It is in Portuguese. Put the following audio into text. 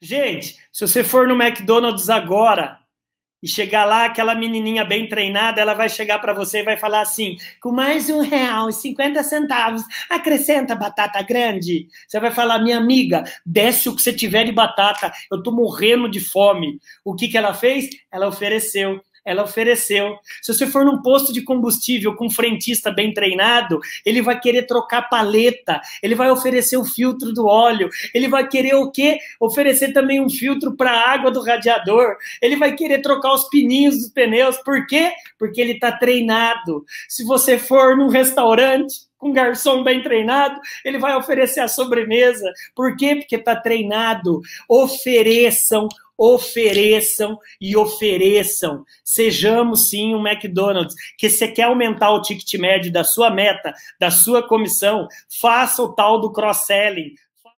Gente, se você for no McDonald's agora e chegar lá, aquela menininha bem treinada, ela vai chegar para você e vai falar assim: com mais um real e cinquenta centavos, acrescenta batata grande. Você vai falar, minha amiga, desce o que você tiver de batata, eu tô morrendo de fome. O que, que ela fez? Ela ofereceu ela ofereceu. Se você for num posto de combustível com um frentista bem treinado, ele vai querer trocar paleta, ele vai oferecer o filtro do óleo, ele vai querer o quê? Oferecer também um filtro para a água do radiador, ele vai querer trocar os pininhos dos pneus. Por quê? Porque ele está treinado. Se você for num restaurante, com um garçom bem treinado, ele vai oferecer a sobremesa. Por quê? Porque está treinado. Ofereçam ofereçam e ofereçam. Sejamos sim um McDonald's. Que você quer aumentar o ticket médio da sua meta, da sua comissão, faça o tal do cross-selling.